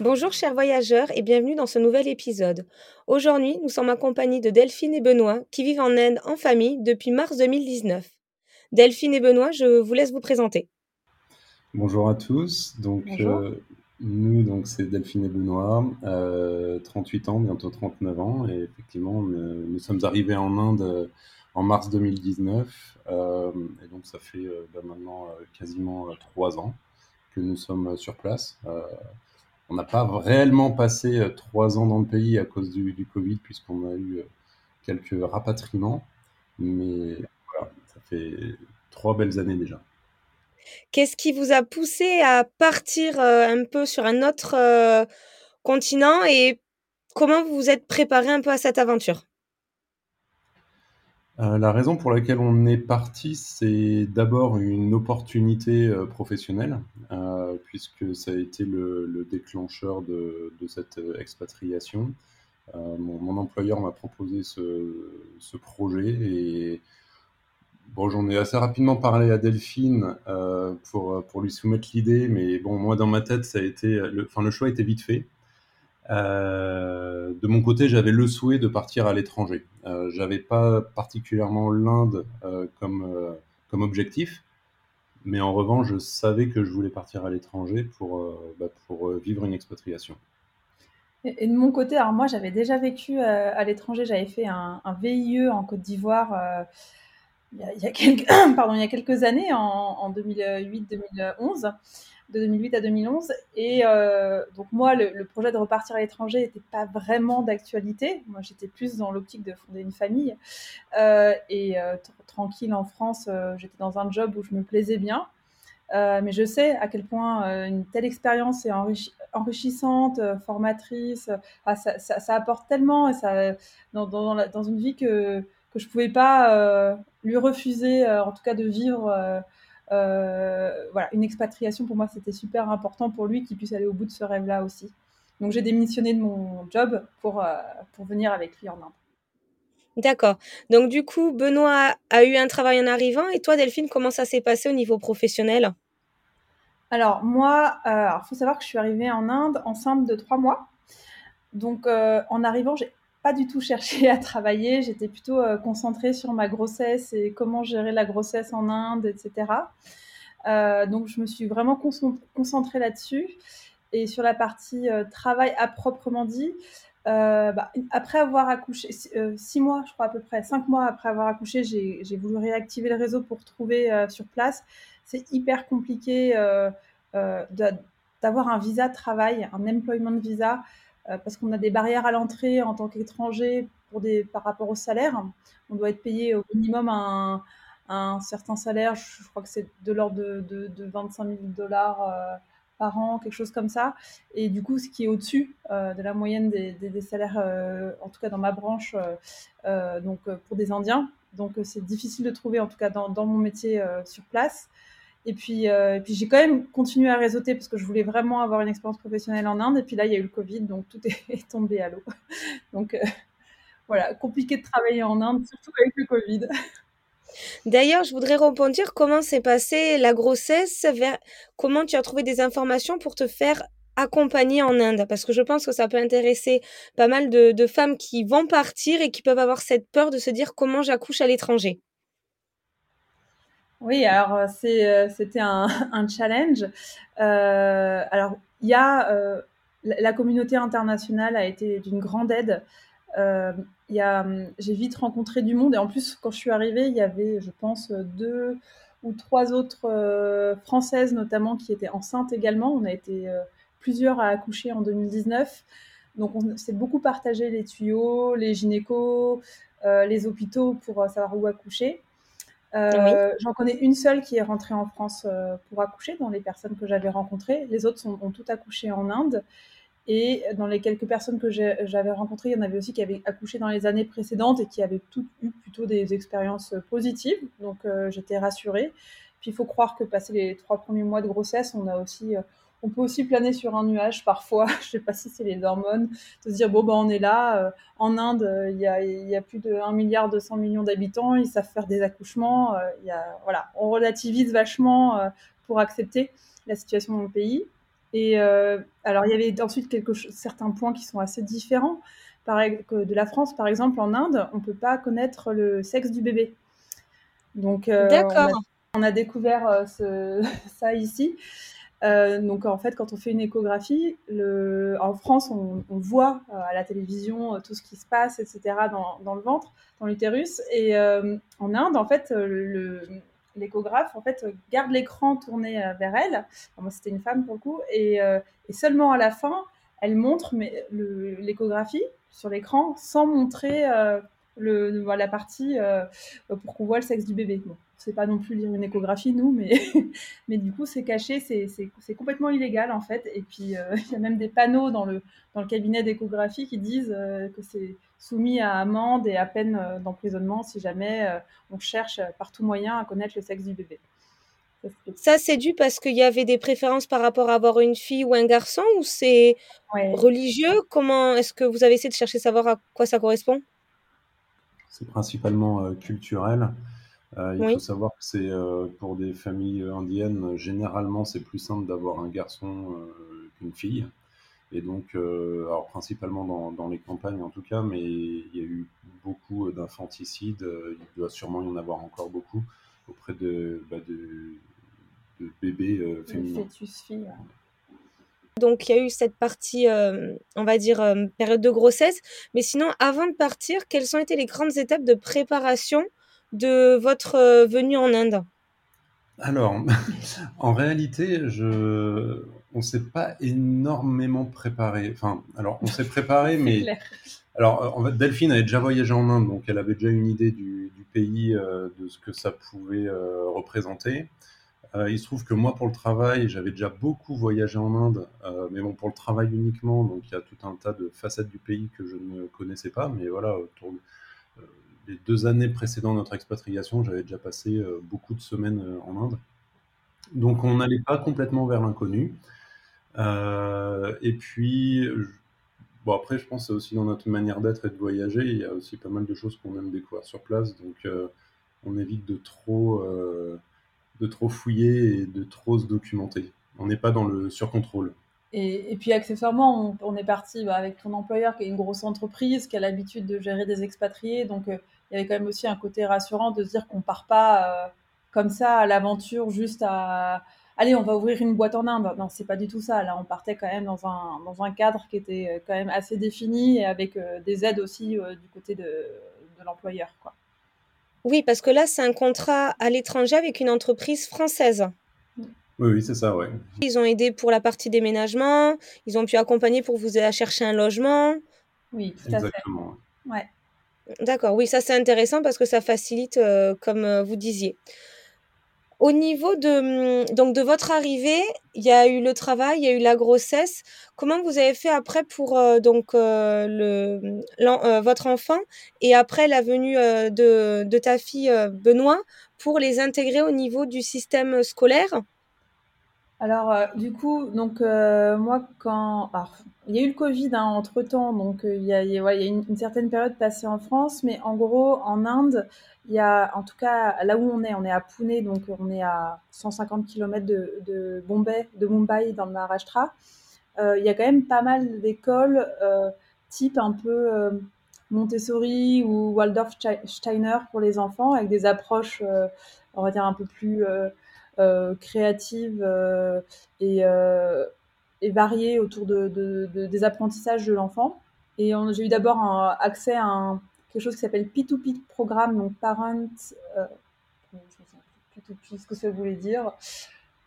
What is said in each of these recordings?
Bonjour chers voyageurs et bienvenue dans ce nouvel épisode. Aujourd'hui, nous sommes accompagnés de Delphine et Benoît qui vivent en Inde en famille depuis mars 2019. Delphine et Benoît, je vous laisse vous présenter. Bonjour à tous. Donc euh, nous, donc c'est Delphine et Benoît, 38 euh, ans, bientôt 39 ans, et effectivement, nous, sommes arrivés en Inde euh, en mars 2019, et donc ça fait bah, maintenant quasiment trois ans que nous sommes sur place. On n'a pas réellement passé euh, trois ans dans le pays à cause du, Covid, puisqu'on a eu euh, quelques rapatriements. Mais voilà, ça fait trois belles années déjà. Qu'est-ce qui vous a poussé à partir euh, un peu sur un autre continent et comment vous vous êtes préparé un peu à cette aventure? Euh, la raison pour laquelle on est parti, c'est d'abord une opportunité euh, professionnelle, euh, puisque ça a été le, déclencheur de, cette expatriation. Mon, employeur m'a proposé ce, projet et bon, j'en ai assez rapidement parlé à Delphine pour, lui soumettre l'idée, mais bon, moi dans ma tête, ça a été, enfin, le choix été vite fait. Euh, de mon côté, j'avais le souhait de partir à l'étranger. Euh, j'avais pas particulièrement l'Inde euh, comme, euh, comme objectif, mais en revanche, je savais que je voulais partir à l'étranger pour, bah, pour vivre une expatriation. Et, de mon côté, alors moi, j'avais déjà vécu à l'étranger. J'avais fait un, VIE en Côte d'Ivoire. Il, il, y a quelques, pardon, il y a quelques années, en, en 2008-2011 de 2008 à 2011. Et euh, donc moi, le, projet de repartir à l'étranger n'était pas vraiment d'actualité. Moi, j'étais plus dans l'optique de fonder une famille. Euh, et euh, tranquille en France, j'étais dans un job où je me plaisais bien. mais je sais à quel point une telle expérience est enrichissante, formatrice. Ah, ça, apporte tellement et ça, dans, une vie que, que je ne pouvais pas lui refuser, en tout cas de vivre voilà, une expatriation pour moi c'était super important pour lui qu'il puisse aller au bout de ce rêve-là aussi. Donc j'ai démissionné de mon job pour, euh, pour venir avec lui en Inde. D'accord. Donc du coup, Benoît a eu un travail en arrivant et toi, Delphine, comment ça s'est passé au niveau professionnel? Alors moi, il euh, faut savoir que je suis arrivée en Inde enceinte de trois mois. Donc en arrivant, j'ai pas du tout cherché à travailler. J'étais plutôt euh, concentrée sur ma grossesse et comment gérer la grossesse en Inde, etc. Euh, donc, je me suis vraiment concentrée là-dessus. Et sur la partie euh, travail à proprement dit, bah, après avoir accouché, six mois, je crois à peu près, cinq mois après avoir accouché, j'ai voulu réactiver le réseau pour trouver sur place. C'est hyper compliqué d'avoir un visa de travail, un employment visa. Euh, parce qu'on a des barrières à l'entrée en tant qu'étranger par rapport au salaire. On doit être payé au minimum un, un certain salaire, je, crois que c'est de l'ordre de, de, 25 000 dollars euh, par an, quelque chose comme ça. Et du coup, ce qui est au-dessus euh, de la moyenne des, des, salaires, en tout cas dans ma branche, donc pour des Indiens. Donc c'est difficile de trouver, en tout cas dans mon métier sur place. Et puis, euh, j'ai quand même continué à réseauter parce que je voulais vraiment avoir une expérience professionnelle en Inde. Et puis là, il y a eu le Covid, donc tout est, tombé à l'eau. Donc euh, voilà, compliqué de travailler en Inde, surtout avec le Covid. D'ailleurs, je voudrais rebondir comment s'est passée la grossesse, comment tu as trouvé des informations pour te faire accompagner en Inde? Parce que je pense que ça peut intéresser pas mal de femmes qui vont partir et qui peuvent avoir cette peur de se dire comment j'accouche à l'étranger. Oui, alors euh, c'est, euh, c'était un, un challenge. Euh, alors, il y a euh, la communauté internationale a été d'une grande aide. Euh, y a, j'ai vite rencontré du monde et en plus, quand je suis arrivée, il y avait, je pense, deux ou trois autres françaises notamment qui étaient enceintes également. On a été plusieurs à accoucher en 2019. Donc, on s'est beaucoup partagé les tuyaux, les gynécos, les hôpitaux pour savoir où accoucher. Euh, j'en connais une seule qui est rentrée en France euh, pour accoucher dans les personnes que j'avais rencontrées. Les autres ont toutes accouché en Inde. Et dans les quelques personnes que j'avais rencontrées, il y en avait aussi qui avaient accouché dans les années précédentes et qui avaient toutes eu plutôt des expériences positives. Donc j'étais rassurée. Puis il faut croire que passé les trois premiers mois de grossesse, on a aussi on peut aussi planer sur un nuage parfois, je sais pas si c'est les hormones, de se dire bon ben on est là, euh, en Inde euh, il y, a, y, a, plus de 1 milliard 200 millions d'habitants, ils savent faire des accouchements, euh, y a, voilà, on relativise vachement pour accepter la situation dans le pays. Et alors il y avait ensuite quelque certains points qui sont assez différents. Par, de la France par exemple, en Inde, on peut pas connaître le sexe du bébé. Donc D'accord. On, a, découvert ce, ça ici. Euh, donc en fait, quand on fait une échographie, en France, on, voit euh, à la télévision euh, tout ce qui se passe, etc. dans, le ventre, dans l'utérus. Et en Inde, en fait, l'échographe garde l'écran tourné vers elle. moi, c'était une femme pour le coup, et, seulement à la fin, elle montre l'échographie sur l'écran sans montrer le, la partie pour qu'on voit le sexe du bébé. Bon sait pas non plus lire une échographie, nous, mais, mais du coup, c'est caché, c'est complètement illégal, en fait. Et puis, euh, il y a même des panneaux dans le, dans le cabinet d'échographie qui disent euh, que c'est soumis à amende et à peine euh, d'emprisonnement si jamais on cherche par tout moyen à connaître le sexe du bébé. Ça, c'est dû parce qu'il y avait des préférences par rapport à avoir une fille ou un garçon ou c'est religieux? Comment est-ce que vous avez essayé de chercher à savoir à quoi ça correspond? C'est principalement culturel. Euh, il faut savoir que c'est euh, pour des familles indiennes, généralement, c'est plus simple d'avoir un garçon euh, qu'une fille. Et donc, alors principalement dans, dans, les campagnes en tout cas, mais il y a eu beaucoup d'infanticides. il doit sûrement y en avoir encore beaucoup auprès de, bah, de, de bébés féminins. Fœtus fille. Donc il y a eu cette partie, on va dire, période de grossesse. Mais sinon, avant de partir, quelles ont été les grandes étapes de préparation de votre euh, venue en Inde? Alors, en réalité, je... on ne s'est pas énormément préparé. Enfin, alors, on s'est préparé, mais... Alors, en fait, Delphine avait déjà voyagé en Inde, donc elle avait déjà une idée du, pays, euh, de ce que ça pouvait euh, il se trouve que moi, pour le travail, j'avais déjà beaucoup voyagé en Inde, mais bon, pour le travail uniquement, donc il y a tout un tas de facettes du pays que je ne connaissais pas, mais voilà, autour de les deux années précédant notre expatriation, j'avais déjà passé euh, beaucoup de semaines euh, en Inde. Donc on n'allait pas complètement vers l'inconnu. Euh, et puis, bon après, je pense aussi dans notre manière d'être et de voyager, il y a aussi pas mal de choses qu'on aime découvrir sur place. Donc on évite de trop, de trop fouiller et de trop se documenter. On n'est pas dans le surcontrôle. Et, puis accessoirement, on, est parti bah, avec ton employeur qui est une grosse entreprise, qui a l'habitude de gérer des expatriés. Donc il y avait quand même aussi un côté rassurant de se dire qu'on part pas euh, comme ça à l'aventure juste à allez on va ouvrir une boîte en Inde non c'est pas du tout ça là on partait quand même dans un dans un cadre qui était euh, quand même assez défini et avec euh, des aides aussi du côté de, de l'employeur quoi oui parce que là c'est un contrat à l'étranger avec une entreprise française oui, oui c'est ça, ouais. Ils ont aidé pour la partie déménagement, ils ont pu accompagner pour vous aider à chercher un logement. Oui, tout à fait. Ouais. D'accord, oui, ça c'est intéressant parce que ça facilite, euh, comme euh, vous disiez. Au niveau de, hum, donc de votre arrivée, il y a eu le travail, il y a eu la grossesse. Comment vous avez fait après pour euh, donc le, votre enfant et après la venue de, de ta fille Benoît pour les intégrer au niveau du système scolaire? Alors, euh, du coup, donc euh, moi, quand il y a eu le Covid hein, entre temps, donc euh, il y a, y a une, certaine période passée en France, mais en gros, en Inde, il y a, en tout cas, là où on est, on est à Pune, donc on est à 150 km de, Bombay, de Mumbai, dans le Maharashtra. il y a quand même pas mal d'écoles type un peu Montessori ou Waldorf Steiner pour les enfants, avec des approches, on va dire, un peu plus euh, créative euh, et, euh, et, variée autour de, des apprentissages de l'enfant. Et j'ai eu d'abord accès à un, quelque chose qui s'appelle P2P programme, donc Parent. Euh, P2P, ce que ça voulait dire.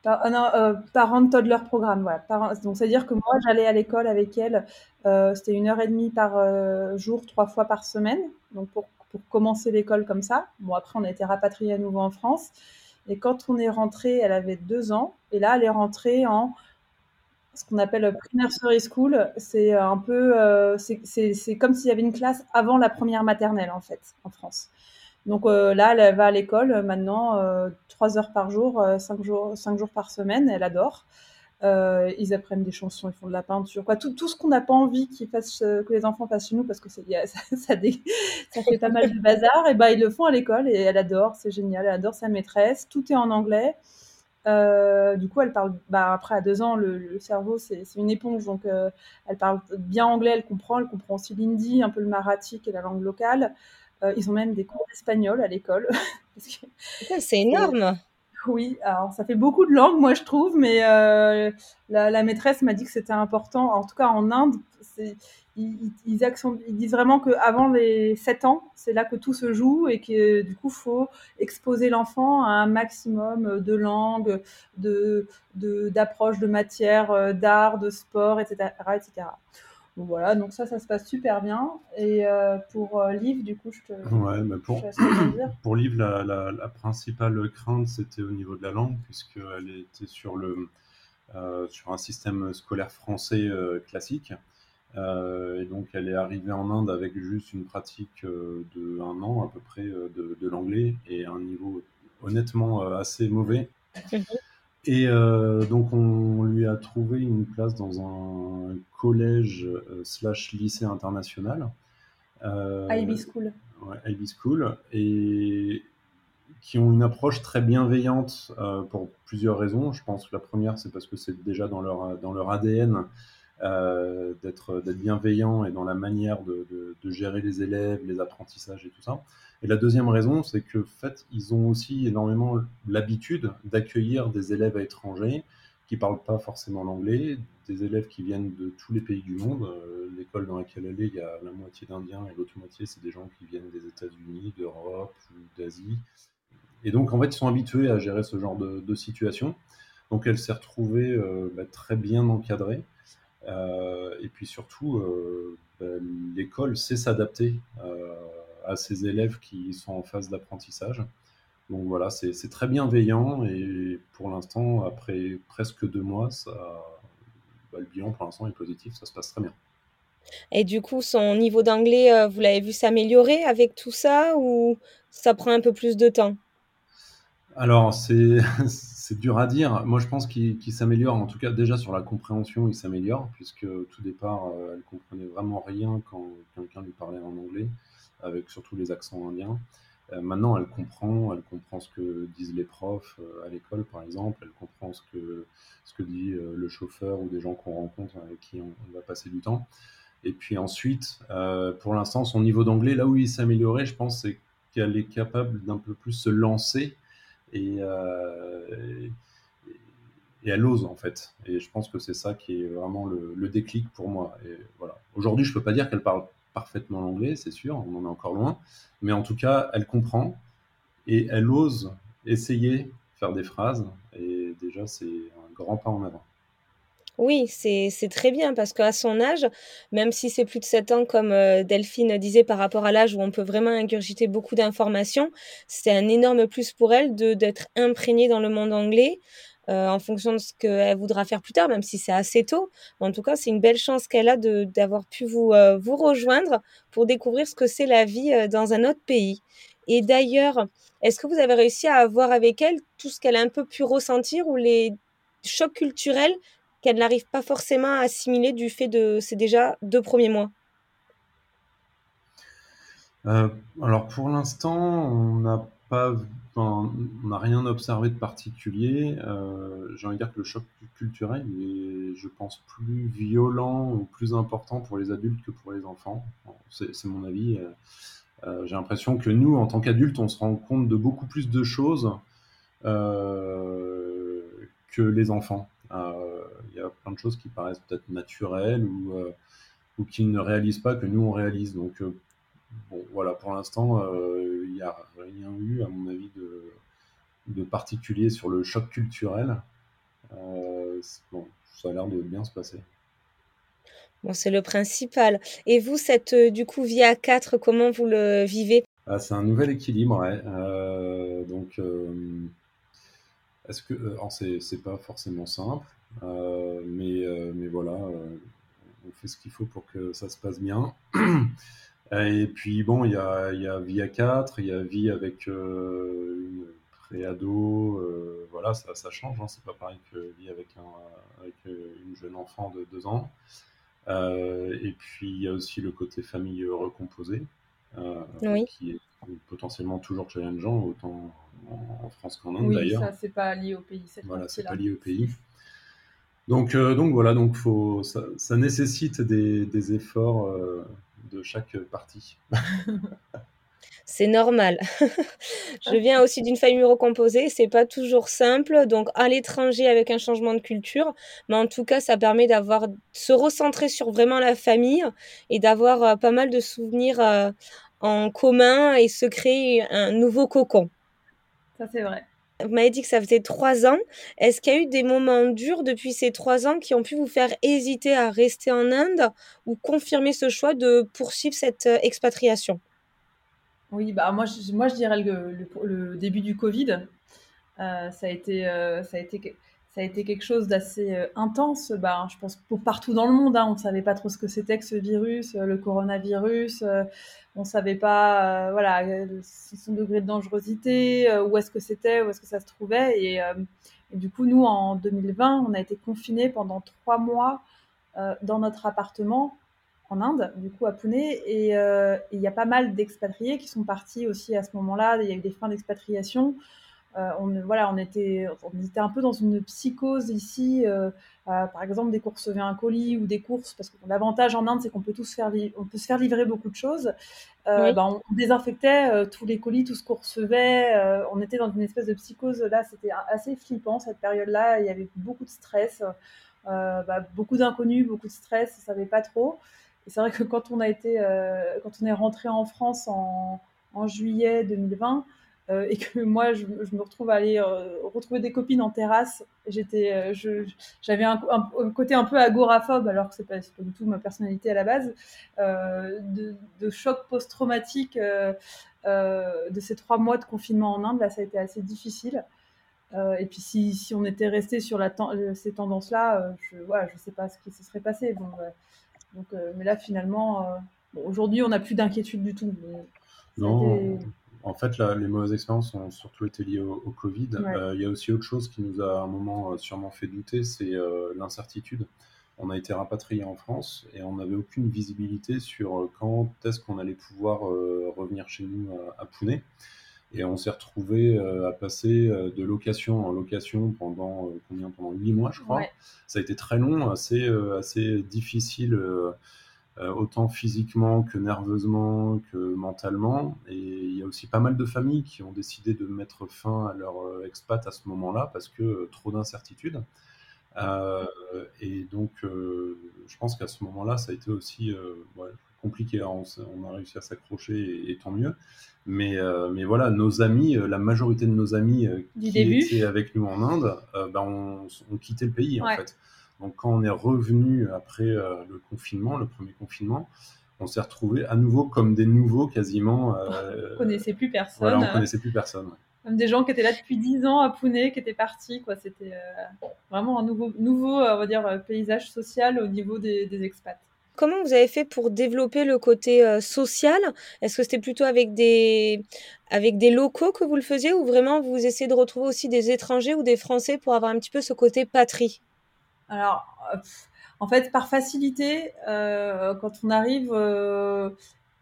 Par, non, parent toddler programme, voilà. donc c'est à dire que moi j'allais à l'école avec elle, c'était une heure et demie par jour, trois fois par semaine, donc pour, pour commencer l'école comme ça. Bon après on a été rapatriés à nouveau en France, et quand on est rentré, elle avait deux ans. Et là, elle est rentrée en ce qu'on appelle pre-nursery school. C'est un peu, c'est comme s'il y avait une classe avant la première maternelle en fait en France. Donc là, elle va à l'école maintenant trois heures par jour, cinq jours, cinq jours par semaine. Elle adore. Euh, ils apprennent des chansons, ils font de la peinture, quoi. Tout, tout ce qu'on n'a pas envie qu'ils fassent, euh, que les enfants fassent chez nous, parce que ça, ça, ça, fait pas mal de bazar, et ben ils le font à l'école et elle adore, c'est génial, elle adore sa maîtresse. Tout est en anglais. Euh, du coup, elle parle. Bah, après, à deux ans, le, cerveau c'est une éponge, donc euh, elle parle bien anglais, elle comprend, elle comprend aussi l'hindi, un peu le marathi, qui est la langue locale. Euh, ils ont même des cours d'espagnol à l'école. c'est énorme. Oui, alors ça fait beaucoup de langues, moi je trouve, mais la, maîtresse m'a dit que c'était important. En tout cas, en Inde, ils, ils, disent vraiment qu'avant les 7 ans, c'est là que tout se joue et que du coup, faut exposer l'enfant à un maximum de langues, de d'approches de, matières, euh, d'art, de sport, etc., etc voilà, donc ça, ça se passe super bien. Et euh, pour euh, Liv, du coup, je te. Ouais, mais pour, pour Liv, la, la, principale crainte, c'était au niveau de la langue, puisqu'elle était sur, le, euh, sur un système scolaire français classique. Et donc, elle est arrivée en Inde avec juste une pratique de un an à peu près de, de l'anglais et un niveau honnêtement assez mauvais. Et euh, donc on lui a trouvé une place dans un collège euh, slash lycée international. Euh, Ivy School. Ouais, Ivy School. Et qui ont une approche très bienveillante pour plusieurs raisons. Je pense que la première, c'est parce que c'est déjà dans leur, dans leur ADN d'être bienveillant et dans la manière de, gérer les élèves, les apprentissages et tout ça. Et la deuxième raison, c'est que fait, ils ont aussi énormément l'habitude d'accueillir des élèves étrangers qui parlent pas forcément l'anglais, des élèves qui viennent de tous les pays du monde. Euh, l'école dans laquelle elle est, il y a la moitié d'Indiens et l'autre moitié, c'est des gens qui viennent des États-Unis, d'Europe ou d'Asie. Et donc, en fait, ils sont habitués à gérer ce genre de, situation. Donc, elle s'est retrouvée euh, bah, très bien encadrée. Euh, et puis surtout, bah, l'école sait s'adapter à ces élèves qui sont en phase d'apprentissage. Donc voilà, c'est très bienveillant et pour l'instant, après presque deux mois, ça, bah, le bilan pour l'instant est positif, ça se passe très bien. Et du coup, son niveau d'anglais, euh, vous l'avez vu s'améliorer avec tout ça ou ça prend un peu plus de temps? Alors, c'est dur à dire. Moi, je pense qu'il s'améliore. En tout cas, déjà sur la compréhension, il s'améliore, puisque tout départ, euh, elle comprenait vraiment rien quand quelqu'un lui parlait en anglais avec surtout les accents indiens. Euh, maintenant, elle comprend, elle comprend ce que disent les profs euh, à l'école, par exemple. Elle comprend ce que, dit euh, le chauffeur ou des gens qu'on rencontre avec qui on, va passer du temps. Et puis ensuite, pour l'instant, son niveau d'anglais, là où il s'est amélioré, je pense, c'est qu'elle est capable d'un peu plus se lancer et, et, elle ose en fait. Et je pense que c'est ça qui est vraiment le, déclic pour moi. Et voilà. Aujourd'hui, je peux pas dire qu'elle parle parfaitement l'anglais, c'est sûr, on en est encore loin, mais en tout cas, elle comprend et elle ose essayer faire des phrases, et déjà, c'est un grand pas en avant. Oui, c'est très bien parce qu'à son âge, même si c'est plus de 7 ans, comme euh, Delphine disait par rapport à l'âge où on peut vraiment ingurgiter beaucoup d'informations, c'est un énorme plus pour elle d'être imprégnée dans le monde anglais, euh, en fonction de ce qu'elle voudra faire plus tard, même si c'est assez tôt. En tout cas, c'est une belle chance qu'elle a d'avoir pu vous, euh, vous rejoindre pour découvrir ce que c'est la vie dans un autre pays. Et d'ailleurs, est-ce que vous avez réussi à avoir avec elle tout ce qu'elle a un peu pu ressentir ou les chocs culturels qu'elle n'arrive pas forcément à assimiler du fait de ces déjà deux premiers mois Alors pour l'instant, on n'a pas on n'a rien observé de particulier. Euh, j'ai envie de dire que le choc culturel est, je pense, plus violent ou plus important pour les adultes que pour les enfants. c'est mon avis. Euh, euh, j'ai l'impression que nous, en tant qu'adultes, on se rend compte de beaucoup plus de choses que les enfants. Il y a plein de choses qui paraissent peut-être naturelles ou, ou qui ne réalisent pas que nous, on réalise. Donc, Bon, voilà, pour l'instant, euh, il n'y a rien eu, à mon avis, de, de particulier sur le choc culturel. Euh, bon, ça a l'air de bien se passer. Bon, c'est le principal. Et vous, cette euh, du coup vie à 4, comment vous le vivez? Ah, C'est un nouvel équilibre. Ouais. donc, est-ce que c'est pas forcément simple mais, mais voilà, on fait ce qu'il faut pour que ça se passe bien. Et puis bon, il y a, y a Vie à 4, il y a Vie avec une préado, euh, voilà, ça, ça change, hein, c'est pas pareil que Vie avec, un, avec une jeune enfant de 2 ans. et puis il y a aussi le côté famille recomposée, qui est potentiellement toujours challengeant, autant en, France qu'en Inde d'ailleurs. Oui, ça c'est pas lié au pays. Voilà, c'est pas lié au pays. Donc, euh, donc voilà, donc faut, ça, ça nécessite des, des efforts euh, de chaque partie. c'est normal. je viens aussi d'une famille recomposée, c'est pas toujours simple. Donc à l'étranger avec un changement de culture, mais en tout cas, ça permet d'avoir se recentrer sur vraiment la famille et d'avoir euh, pas mal de souvenirs en commun et se créer un nouveau cocon. Ça c'est vrai. Vous m'avez dit que ça faisait trois ans. Est-ce qu'il y a eu des moments durs depuis ces trois ans qui ont pu vous faire hésiter à rester en Inde ou confirmer ce choix de poursuivre cette euh, expatriation? Oui, bah moi, je, moi je dirais le, début du Covid. Euh, ça, a été, euh, ça a été ça a été quelque chose d'assez euh, intense. Bah, je pense pour partout dans le monde, hein, on ne savait pas trop ce que c'était que ce virus, euh, le coronavirus. Euh, on ne savait pas, voilà, son degré de dangerosité, où est-ce que c'était, où est-ce que ça se trouvait. Et, du coup, nous, en 2020, on a été confinés pendant trois mois dans notre appartement en Inde, du coup à Pune. Et il y a pas mal d'expatriés qui sont partis aussi à ce moment-là. Il y a eu des fins d'expatriation. Euh, on, voilà, on était, on était un peu dans une psychose ici. Euh, par exemple, des courses recevaient un colis ou des courses, parce que l'avantage en Inde, c'est qu'on peut tous faire, on peut se faire livrer beaucoup de choses. Euh, ben, on désinfectait tous les colis, tout ce qu'on recevait. on était dans une espèce de psychose. Là, c'était assez flippant cette période-là. Il y avait beaucoup de stress, bah, beaucoup d'inconnus, beaucoup de stress. On savait pas trop. Et c'est vrai que quand on a été, quand on est rentré en France en, en juillet 2020. Euh, et que moi je, me retrouve à aller euh, retrouver des copines en terrasse. J'étais, euh, j'avais un, côté un peu agoraphobe alors que c'est pas, pas du tout ma personnalité à la base, de, choc post-traumatique de ces trois mois de confinement en Inde. Là, ça a été assez difficile. et puis si, si, on était resté sur la ces tendances-là, je ne je sais pas ce qui se serait passé. Bon, donc, mais là, finalement, aujourd'hui, on n'a plus d'inquiétude du tout. non, en fait, les mauvaises expériences ont surtout été liées au, Covid. Euh, il y a aussi autre chose qui nous a à un moment euh, sûrement fait douter, c'est euh, l'incertitude. On a été rapatrié en France et on n'avait aucune visibilité sur quand est-ce qu'on allait pouvoir revenir chez nous à, Pune. Et on s'est retrouvé à passer de location en location pendant combien? Pendant huit mois, je crois. Ça a été très long, assez, assez difficile autant physiquement que nerveusement que mentalement. Et il y a aussi pas mal de familles qui ont décidé de mettre fin à leur euh, expat à ce moment-là parce que euh, trop d'incertitudes. et donc, je pense qu'à ce moment-là, ça a été aussi compliqué. On, a réussi à s'accrocher et, tant mieux. Mais, mais voilà, nos amis, la majorité de nos amis qui étaient avec nous en Inde, ben on, ont quitté le pays en fait. Donc quand on est revenu après euh, le confinement, le premier confinement, on s'est retrouvé à nouveau comme des nouveaux quasiment. Euh, on connaissait plus personne. Voilà, on connaissait plus personne. Comme des gens qui étaient là depuis 10 ans à Pune, qui étaient partis. Quoi. C'était euh, vraiment un nouveau, nouveau on va dire, paysage social au niveau des, expats. Comment vous avez fait pour développer le côté social? Est-ce que c'était plutôt avec des, avec des locaux que vous le faisiez ou vraiment vous essayez de retrouver aussi des étrangers ou des Français pour avoir un petit peu ce côté patrie? Alors, euh, en fait, par facilité, euh, quand on arrive, euh,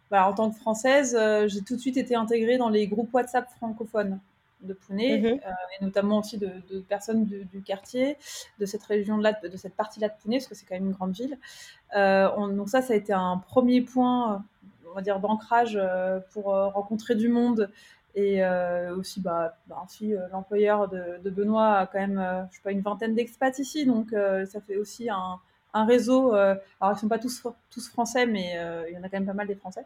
bah, en tant que Française, j'ai tout de suite été intégrée dans les groupes WhatsApp francophones de Pune, mhm. et notamment aussi de, personnes du, quartier, de cette région-là, de cette partie-là de Pune, parce que c'est quand même une grande ville. donc ça, ça a été un premier point, on va dire, d'ancrage pour rencontrer du monde et euh, aussi, bah, bah l'employeur de, Benoît a quand même, euh, je sais pas, une vingtaine d'expats ici, donc ça fait aussi un, un réseau. alors, ils sont pas tous, tous français, mais il y en a quand même pas mal des français.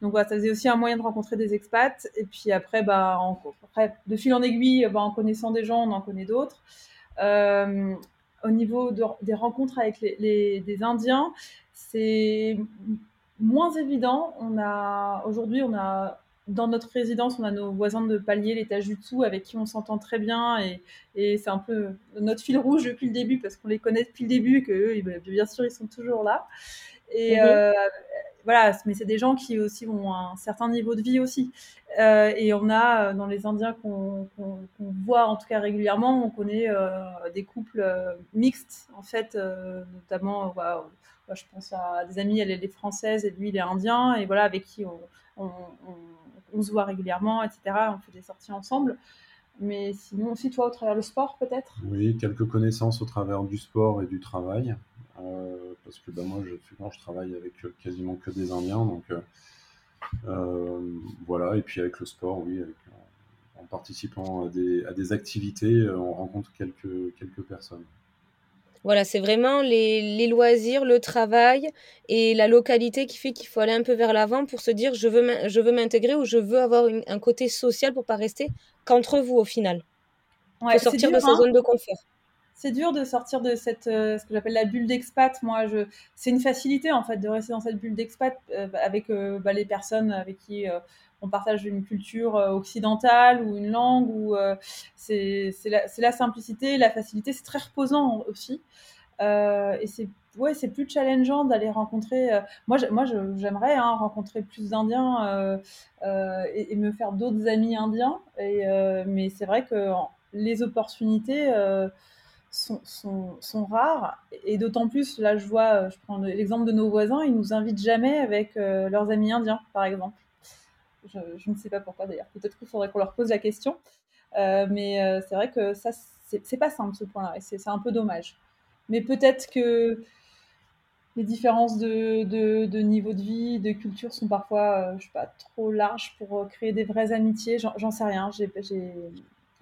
Donc, voilà, ça faisait aussi un moyen de rencontrer des expats. Et puis après, bah, après de fil en aiguille, bah, en connaissant des gens, on en connaît d'autres. au niveau des rencontres avec les, les des Indiens, c'est moins évident. On a aujourd'hui, on a dans notre résidence, on a nos voisins de palier, l'étage du dessous, avec qui on s'entend très bien. Et, et c'est un peu notre fil rouge depuis le début, parce qu'on les connaît depuis le début, que bien sûr, ils sont toujours là. Et mhm. euh, voilà, mais c'est des gens qui aussi ont un certain niveau de vie aussi. Euh, et on a, dans les Indiens qu'on voit en tout cas régulièrement, on connaît euh, des couples mixtes, en fait, notamment, je pense à des amis, elle est française et lui, il est indien, et voilà, avec qui on, on, on, se voit régulièrement, etc. On fait des sorties ensemble. Mais sinon, aussi toi, au travers du sport, peut-être? Oui, quelques connaissances au travers du sport et du travail. Euh, parce que ben, moi, je, je travaille avec quasiment que des Indiens. Donc euh, euh, voilà, et puis avec le sport, oui, en participant à des, à des, activités, on rencontre quelques, quelques personnes. Voilà, c'est vraiment les, loisirs, le travail et la localité qui fait qu'il faut aller un peu vers l'avant pour se dire je veux, je veux m'intégrer ou je veux avoir un côté social pour pas rester qu'entre vous au final. Ouais, faut sortir de sa hein. zone de confort. C'est dur de sortir de cette euh, ce que j'appelle la bulle d'expat. Moi, je c'est une facilité en fait de rester dans cette bulle d'expat euh, avec euh, bah, les personnes avec qui on partage une culture occidentale ou une langue ou c'est la, la, simplicité, la facilité. C'est très reposant aussi. et c'est ouais, c'est plus challengeant d'aller rencontrer. Euh, moi, moi, j'aimerais hein, rencontrer plus d'Indiens euh, euh, et, me faire d'autres amis indiens. Et, mais c'est vrai que les opportunités sont, sont, sont, rares. Et d'autant plus, là, je vois, je prends l'exemple de nos voisins, ils nous invitent jamais avec leurs amis indiens, par exemple. Je, ne sais pas pourquoi d'ailleurs. Peut-être qu'il faudrait qu'on leur pose la question. mais c'est vrai que ça, c'est pas simple ce point-là. Et c'est un peu dommage. Mais peut-être que les différences de, niveau de vie, de culture sont parfois, euh, je sais pas, trop larges pour euh, créer des vraies amitiés. J'en sais rien, j'ai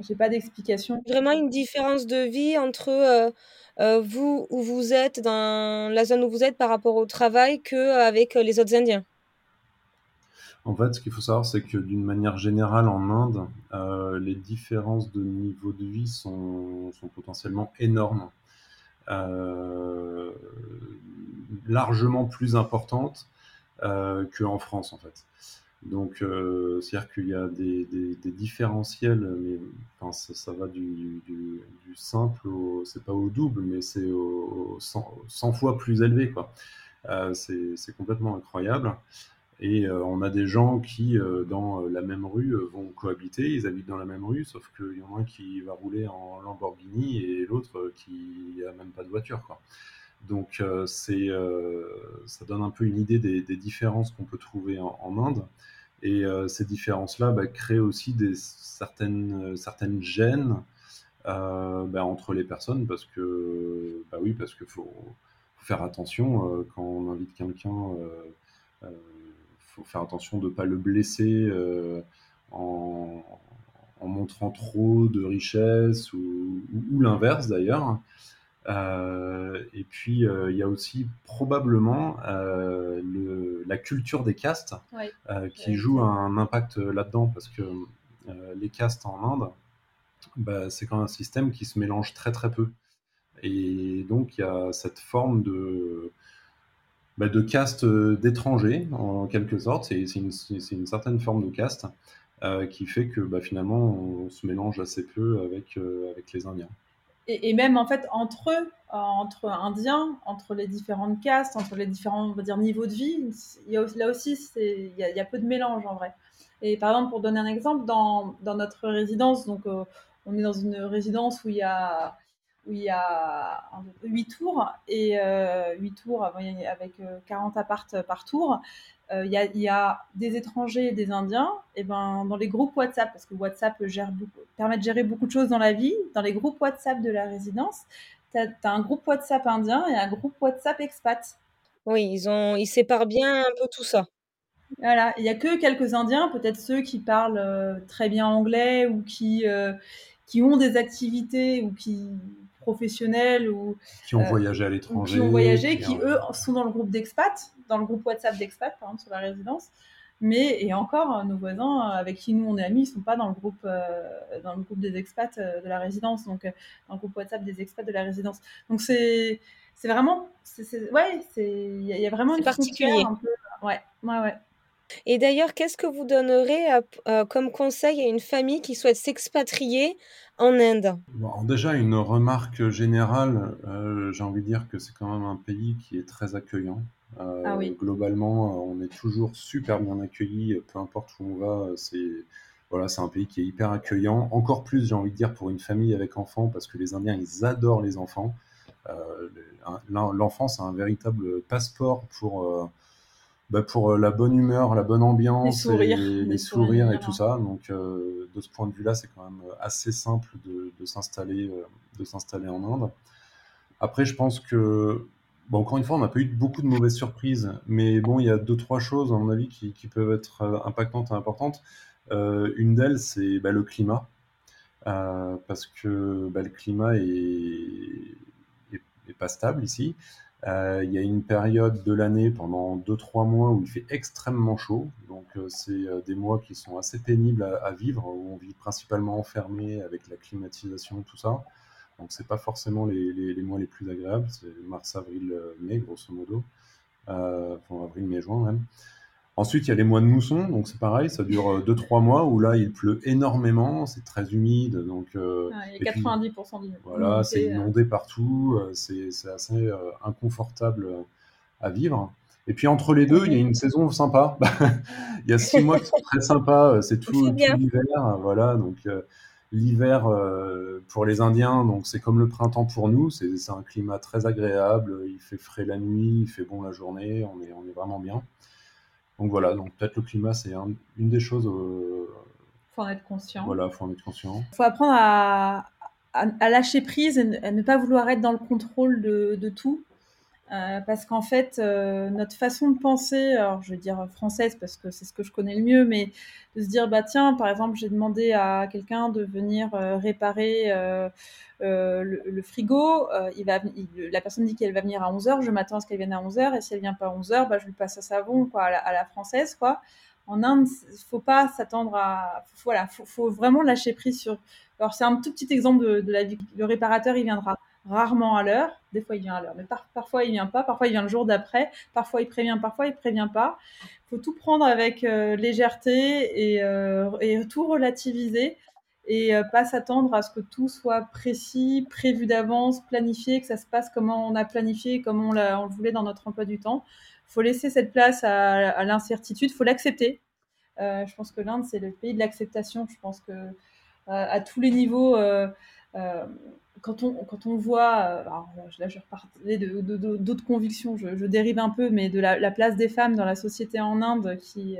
j'ai pas d'explication. Vraiment une différence de vie entre euh, vous où vous êtes dans la zone où vous êtes par rapport au travail que avec les autres Indiens. En fait, ce qu'il faut savoir, c'est que d'une manière générale, en Inde, les différences de niveau de vie sont, potentiellement énormes. Euh, largement plus importante euh, qu'en France en fait. Donc, euh, c'est-à-dire qu'il y a des, différentiels, mais ça, va du, simple au, c'est pas au double, mais c'est au, 100, fois plus élevé, quoi. Euh, c'est complètement incroyable. Et euh, on a des gens qui, euh, dans la même rue, euh, vont cohabiter. Ils habitent dans la même rue, sauf qu'il y en a un qui va rouler en Lamborghini et l'autre qui n'a même pas de voiture. Donc, c'est, ça donne un peu une idée des, différences qu'on peut trouver en, Inde. Et ces différences-là bah, créent aussi certaines, certaines gênes bah, entre les personnes parce que, bah oui, parce qu'il faut, faire attention quand on invite quelqu'un faut faire attention de ne pas le blesser euh, en, montrant trop de richesse ou, l'inverse d'ailleurs. Euh, et puis, euh, il y a aussi probablement la culture des castes qui joue un impact là-dedans parce que les castes en Inde, bah, c'est quand même un système qui se mélange très très peu. Et donc, il y a cette forme de, bah, de caste euh, d'étrangers, en quelque sorte. C'est une, une, certaine forme de caste euh, qui fait que bah, finalement, on, se mélange assez peu avec, euh, avec les Indiens. Et, même en fait, entre eux, entre Indiens, entre les différentes castes, entre les différents on va dire, niveaux de vie, là aussi, il y, a, y, a, peu de mélange en vrai. Et par exemple, pour donner un exemple, dans, dans notre résidence, donc on est dans une résidence où il y a où il y a 8 tours et euh, 8 tours avec 40 euh, appartes par tour. Euh, il, y a, y des étrangers et des Indiens, et ben dans les groupes WhatsApp, parce que WhatsApp gère beaucoup, permet de gérer beaucoup de choses dans la vie, dans les groupes WhatsApp de la résidence, tu as, un groupe WhatsApp indien et un groupe WhatsApp expat. Oui, ils, ont, ils séparent bien un peu tout ça. Voilà, il n'y a que quelques Indiens, peut-être ceux qui parlent euh, très bien anglais ou qui, qui ont des activités ou qui, professionnels ou qui ont euh, voyagé à l'étranger, qui ont voyagé, qui, eux sont dans le groupe d'expat, dans le groupe WhatsApp d'expat par exemple sur la résidence. Mais et encore, nos voisins avec qui nous on est amis, ils sont pas dans le groupe euh, dans le groupe des expats euh, de la résidence, donc dans le groupe WhatsApp des expats de la résidence. Donc c'est c'est vraiment, c'est, ouais, c'est il y, a vraiment une particulier. Un peu, ouais, ouais, ouais. Et d'ailleurs, qu'est-ce que vous donnerez comme conseil à une famille qui souhaite s'expatrier en Inde? Déjà, une remarque générale, j'ai envie de dire que c'est quand même un pays qui est très accueillant. Ah oui. Globalement, on est toujours super bien accueillis, peu importe où on va. C'est voilà, c'est un pays qui est hyper accueillant. Encore plus, j'ai envie de dire, pour une famille avec enfants, parce que les Indiens, ils adorent les enfants. Euh, l'enfant, c'est un véritable passeport pour, euh, bah, pour euh, la bonne humeur, la bonne ambiance, les sourires, et, tout ça. Donc, de ce point de vue-là, c'est quand même assez simple de, de s'installer en Inde. Après, je pense que Bon, encore une fois, on n'a pas eu beaucoup de mauvaises surprises, mais bon, il y a deux, trois choses, à mon avis, qui, qui peuvent être impactantes et importantes. Euh, une d'elles, c'est bah, le climat, euh, parce que bah, le climat est, pas stable ici. Euh, il y a une période de l'année pendant 2-3 mois où il fait extrêmement chaud. Donc, c'est des mois qui sont assez pénibles à, vivre, où on vit principalement enfermé avec la climatisation, tout ça. Donc, c'est pas forcément les, les, mois les plus agréables. C'est mars, avril, mai, grosso modo. enfin, avril, mai, juin même. Ensuite, il y a les mois de mousson, donc c'est pareil, ça dure 2-3 euh, mois où là il pleut énormément, c'est très humide. Donc, euh, il y a 90% d'humidité. Voilà, c'est euh. inondé partout, c'est assez inconfortable à vivre. Et puis entre les deux, il y a une saison sympa. il y a 6 mois qui sont très sympas, c'est tout, l'hiver. Voilà, donc l'hiver pour les Indiens, donc c'est comme le printemps pour nous, c'est un climat très agréable, il fait frais la nuit, il fait bon la journée, on est, on est vraiment bien. Donc voilà, donc peut-être le climat, c'est une des choses. Euh, faut en être conscient. Voilà, faut en être conscient. Faut apprendre à, à, lâcher prise et à ne pas vouloir être dans le contrôle de, de tout. Euh, parce qu'en fait, euh, notre façon de penser, alors je vais dire française parce que c'est ce que je connais le mieux, mais de se dire, bah tiens, par exemple, j'ai demandé à quelqu'un de venir euh, réparer le, frigo, il va, la personne dit qu'elle va venir à 11h, je m'attends à ce qu'elle vienne à 11h, et si elle vient pas à 11h, bah, je lui passe un savon quoi, à la, française. quoi. En Inde, faut pas s'attendre à... Voilà, faut, faut vraiment lâcher prise sur... Alors c'est un tout petit exemple de, de la vie. Le réparateur, il viendra rarement à l'heure. Des fois, il vient à l'heure, mais parfois, il vient pas. Parfois, il vient le jour d'après. Parfois, il prévient. Parfois, il prévient pas. Il faut tout prendre avec euh, légèreté et, euh, et, tout relativiser et euh, pas s'attendre à ce que tout soit précis, prévu d'avance, planifié, que ça se passe comme on a planifié, comme on, le voulait dans notre emploi du temps. Il faut laisser cette place à, l'incertitude. Il faut l'accepter. je pense que l'Inde, c'est le pays de l'acceptation. Je pense que à tous les niveaux quand on, quand on voit, euh, alors là je de, d'autres convictions, je, dérive un peu, mais de la, place des femmes dans la société en Inde qui,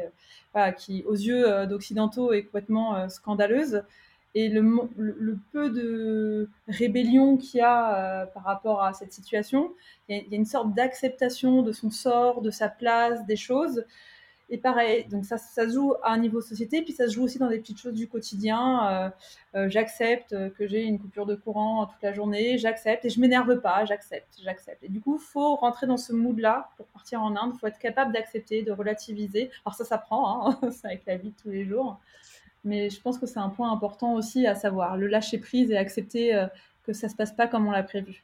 euh, qui aux yeux euh, d'occidentaux, est complètement scandaleuse. Et le, peu de rébellion qu'il y a par rapport à cette situation, il y, a une sorte d'acceptation de son sort, de sa place, des choses. Et pareil, donc ça, ça se joue à un niveau société, puis ça se joue aussi dans des petites choses du quotidien. Euh, euh, j'accepte que j'ai une coupure de courant toute la journée, j'accepte et je m'énerve pas, j'accepte, j'accepte. Et du coup, faut rentrer dans ce mood-là pour partir en Inde. Faut être capable d'accepter, de relativiser. Alors ça, ça prend, hein, c'est avec la vie de tous les jours. Mais je pense que c'est un point important aussi à savoir, le lâcher prise et accepter euh, que ça se passe pas comme on l'a prévu.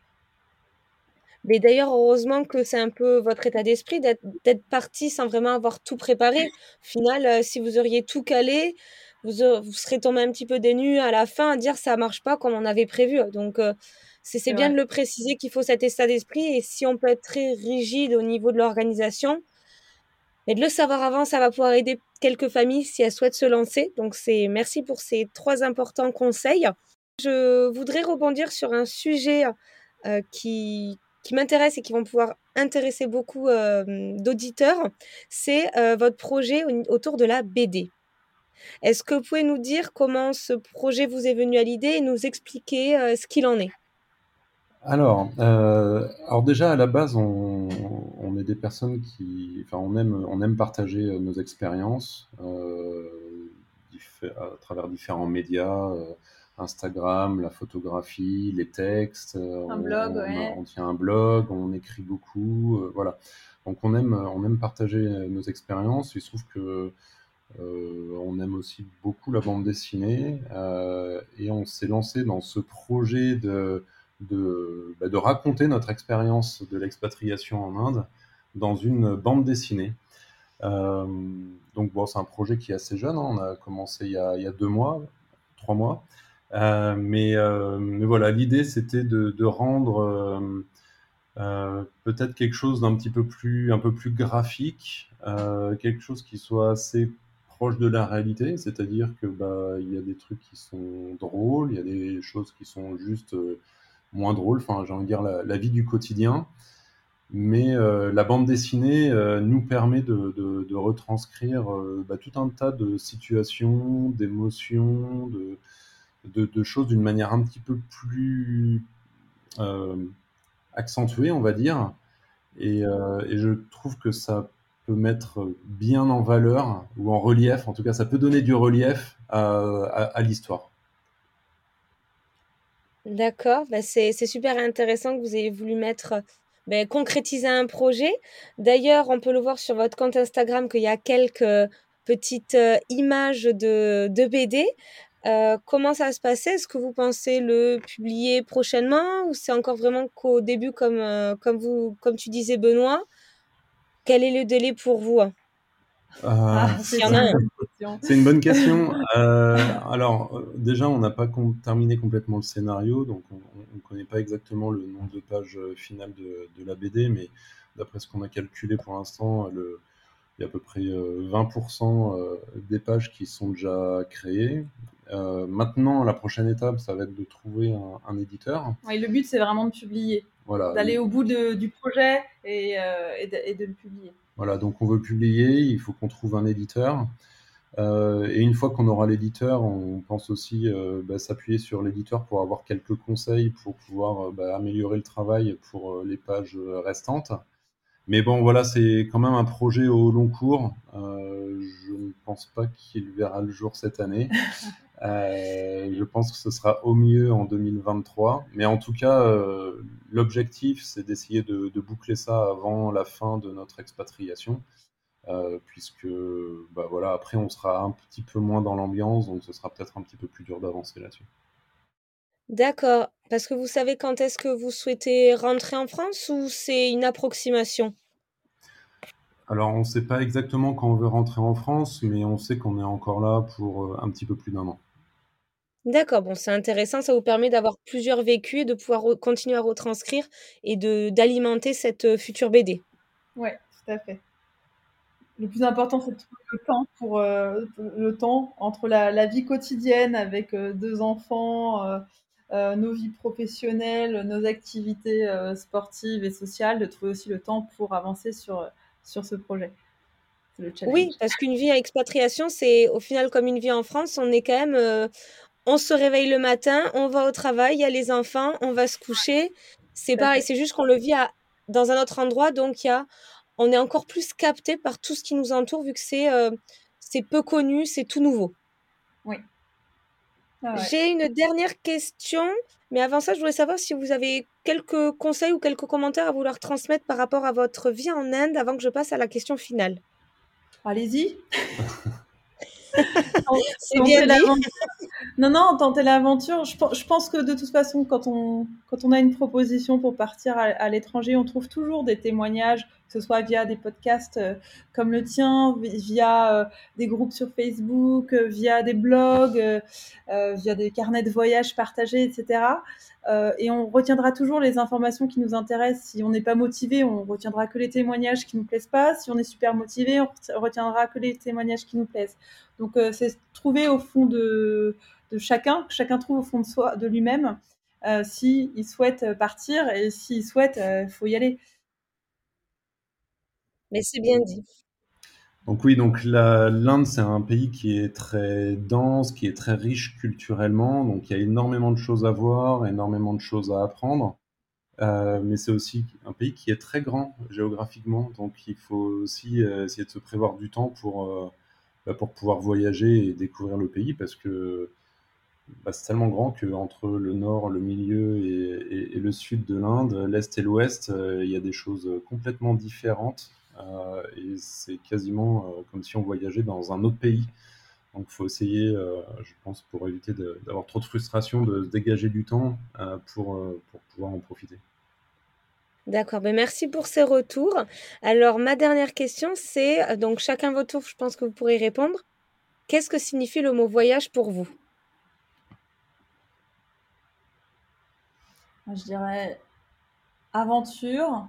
Mais d'ailleurs, heureusement que c'est un peu votre état d'esprit d'être parti sans vraiment avoir tout préparé. Au final, euh, si vous auriez tout calé, vous, vous serez tombé un petit peu dénu à la fin à dire ça marche pas comme on avait prévu. Donc, euh, c'est bien de le préciser qu'il faut cet état d'esprit. Et si on peut être très rigide au niveau de l'organisation, mais de le savoir avant, ça va pouvoir aider quelques familles si elles souhaitent se lancer. Donc, c'est merci pour ces trois importants conseils. Je voudrais rebondir sur un sujet euh, qui, qui m'intéressent et qui vont pouvoir intéresser beaucoup euh, d'auditeurs, c'est euh, votre projet autour de la BD. Est-ce que vous pouvez nous dire comment ce projet vous est venu à l'idée et nous expliquer euh, ce qu'il en est? Alors, alors déjà à la base, on, est des personnes qui, enfin, on aime, on aime partager nos expériences à travers différents médias. Instagram, la photographie, les textes. Euh, un on, blog, on, tient un blog, on écrit beaucoup, euh, voilà. Donc on aime, on aime partager nos expériences. Il se trouve que euh, on aime aussi beaucoup la bande dessinée et on s'est lancé dans ce projet de, de, bah, de raconter notre expérience de l'expatriation en Inde dans une bande dessinée. donc bon, c'est un projet qui est assez jeune. Hein. On a commencé il y a, il y a deux mois, trois mois. Euh, mais, euh, mais, voilà, l'idée c'était de, rendre euh, peut-être quelque chose d'un petit peu plus, un peu plus graphique, quelque chose qui soit assez proche de la réalité, c'est-à-dire que bah il y a des trucs qui sont drôles, il y a des choses qui sont juste moins drôles. Enfin, j'ai envie de dire la, vie du quotidien. Mais la bande dessinée nous permet de retranscrire bah, tout un tas de situations, d'émotions, de, de, choses d'une manière un petit peu plus euh, accentuée, on va dire. Euh, et, je trouve que ça peut mettre bien en valeur ou en relief, en tout cas, ça peut donner du relief à, l'histoire. D'accord, bah, c'est super intéressant que vous ayez voulu mettre, ben, concrétiser un projet. D'ailleurs, on peut le voir sur votre compte Instagram qu'il y a quelques petites euh, images de, de BD. Euh, comment ça va se passer? Est-ce que vous pensez le publier prochainement ou c'est encore vraiment qu'au début, comme, euh, comme, vous, comme tu disais, Benoît? Quel est le délai pour vous? Euh, ah, C'est une bonne question. alors, déjà, on n'a pas terminé complètement le scénario, donc on ne connaît pas exactement le nombre de pages finales de, de la BD, mais d'après ce qu'on a calculé pour l'instant, le, il y a à peu près 20% des pages qui sont déjà créées. Euh, maintenant, la prochaine étape, ça va être de trouver un, éditeur. le but, c'est vraiment de publier. Voilà. D'aller au bout du projet et, euh, et, de, le publier. Voilà, donc on veut publier, il faut qu'on trouve un éditeur. Euh, et une fois qu'on aura l'éditeur, on pense aussi bah, s'appuyer sur l'éditeur pour avoir quelques conseils pour pouvoir bah, améliorer le travail pour les pages restantes. Mais bon, voilà, c'est quand même un projet au long cours. je ne pense pas qu'il verra le jour cette année. Euh, je pense que ce sera au mieux en 2023. Mais en tout cas, euh, l'objectif, c'est d'essayer de, boucler ça avant la fin de notre expatriation. Euh, puisque bah voilà, après, on sera un petit peu moins dans l'ambiance, donc ce sera peut-être un petit peu plus dur d'avancer là-dessus. D'accord. Parce que vous savez quand est-ce que vous souhaitez rentrer en France ou c'est une approximation? Alors, on ne sait pas exactement quand on veut rentrer en France, mais on sait qu'on est encore là pour un petit peu plus d'un an. D'accord, bon, c'est intéressant, ça vous permet d'avoir plusieurs vécus et de pouvoir continuer à retranscrire et de d'alimenter cette, euh, future BD. Ouais, tout à fait. Le plus important, c'est de trouver le temps pour, euh, le temps entre la vie quotidienne avec, euh, deux enfants, nos vies professionnelles, nos activités, sportives et sociales, de trouver aussi le temps pour avancer sur, sur ce projet. Oui, parce qu'une vie à expatriation, c'est au final comme une vie en France, on est quand même, on se réveille le matin, on va au travail, il y a les enfants, on va se coucher. C'est pareil, c'est juste qu'on le vit dans un autre endroit, donc il y a, on est encore plus capté par tout ce qui nous entoure vu que c'est euh, c'est peu connu, c'est tout nouveau. Oui. Ah J'ai une dernière question, mais avant ça, je voulais savoir si vous avez quelques conseils ou quelques commentaires à vouloir transmettre par rapport à votre vie en Inde avant que je passe à la question finale. Allez-y. c'est bien Non, non, tenter l'aventure. Je, je, pense que de toute façon, quand on, quand on a une proposition pour partir à, l'étranger, on trouve toujours des témoignages, que ce soit via des podcasts euh, comme le tien, via euh, des groupes sur Facebook, euh, via des blogs, via des carnets de voyage partagés, etc. et on retiendra toujours les informations qui nous intéressent. Si on n'est pas motivé, on retiendra que les témoignages qui nous plaisent pas. Si on est super motivé, on retiendra que les témoignages qui nous plaisent. Donc c'est trouver au fond de, chacun, que chacun trouve au fond de soi, de lui-même, s'il souhaite partir et s'il souhaite, il faut y aller. Mais c'est bien dit. Donc oui, donc l'Inde, c'est un pays qui est très dense, qui est très riche culturellement, donc il y a énormément de choses à voir, énormément de choses à apprendre. Euh, mais c'est aussi un pays qui est très grand géographiquement, donc il faut aussi essayer de se prévoir du temps pour, bah, pour pouvoir voyager et découvrir le pays, parce que bah, c'est tellement grand qu'entre le nord, le milieu et, le sud de l'Inde, l'est et l'ouest, euh, il y a des choses complètement différentes. Euh, et c'est quasiment euh, comme si on voyageait dans un autre pays. Donc il faut essayer, je pense, pour éviter d'avoir trop de frustration, de se dégager du temps pour, pour pouvoir en profiter. D'accord, ben merci pour ces retours. Alors ma dernière question, c'est donc chacun votre tour, je pense que vous pourrez répondre. Qu'est-ce que signifie le mot voyage pour vous? Je dirais aventure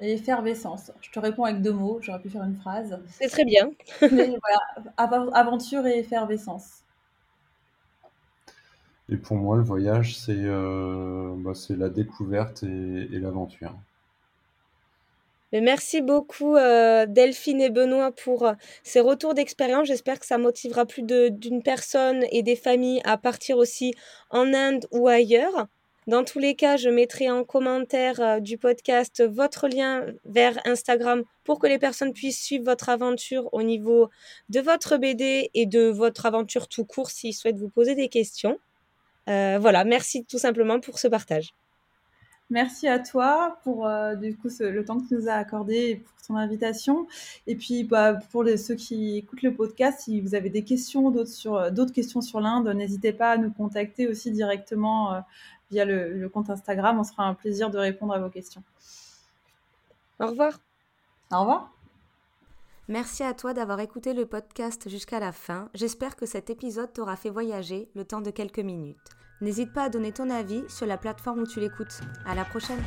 et effervescence. Je te réponds avec deux mots, j'aurais pu faire une phrase. C'est très bien. Mais voilà, aventure et effervescence. Et pour moi, le voyage, c'est euh, bah, la découverte et, l'aventure. Merci beaucoup euh, Delphine et Benoît pour euh, ces retours d'expérience. J'espère que ça motivera plus d'une personne et des familles à partir aussi en Inde ou ailleurs. Dans tous les cas, je mettrai en commentaire euh, du podcast votre lien vers Instagram pour que les personnes puissent suivre votre aventure au niveau de votre BD et de votre aventure tout court s'ils souhaitent vous poser des questions. Euh, voilà, merci tout simplement pour ce partage. Merci à toi pour euh, du coup le temps que tu nous as accordé et pour ton invitation. Et puis bah, pour ceux qui écoutent le podcast, si vous avez des questions, sur d'autres questions sur l'Inde, n'hésitez pas à nous contacter aussi directement via le, le, compte Instagram. On sera un plaisir de répondre à vos questions. Au revoir. Au revoir. Merci à toi d'avoir écouté le podcast jusqu'à la fin. J'espère que cet épisode t'aura fait voyager le temps de quelques minutes. N'hésite pas à donner ton avis sur la plateforme où tu l'écoutes. À la prochaine!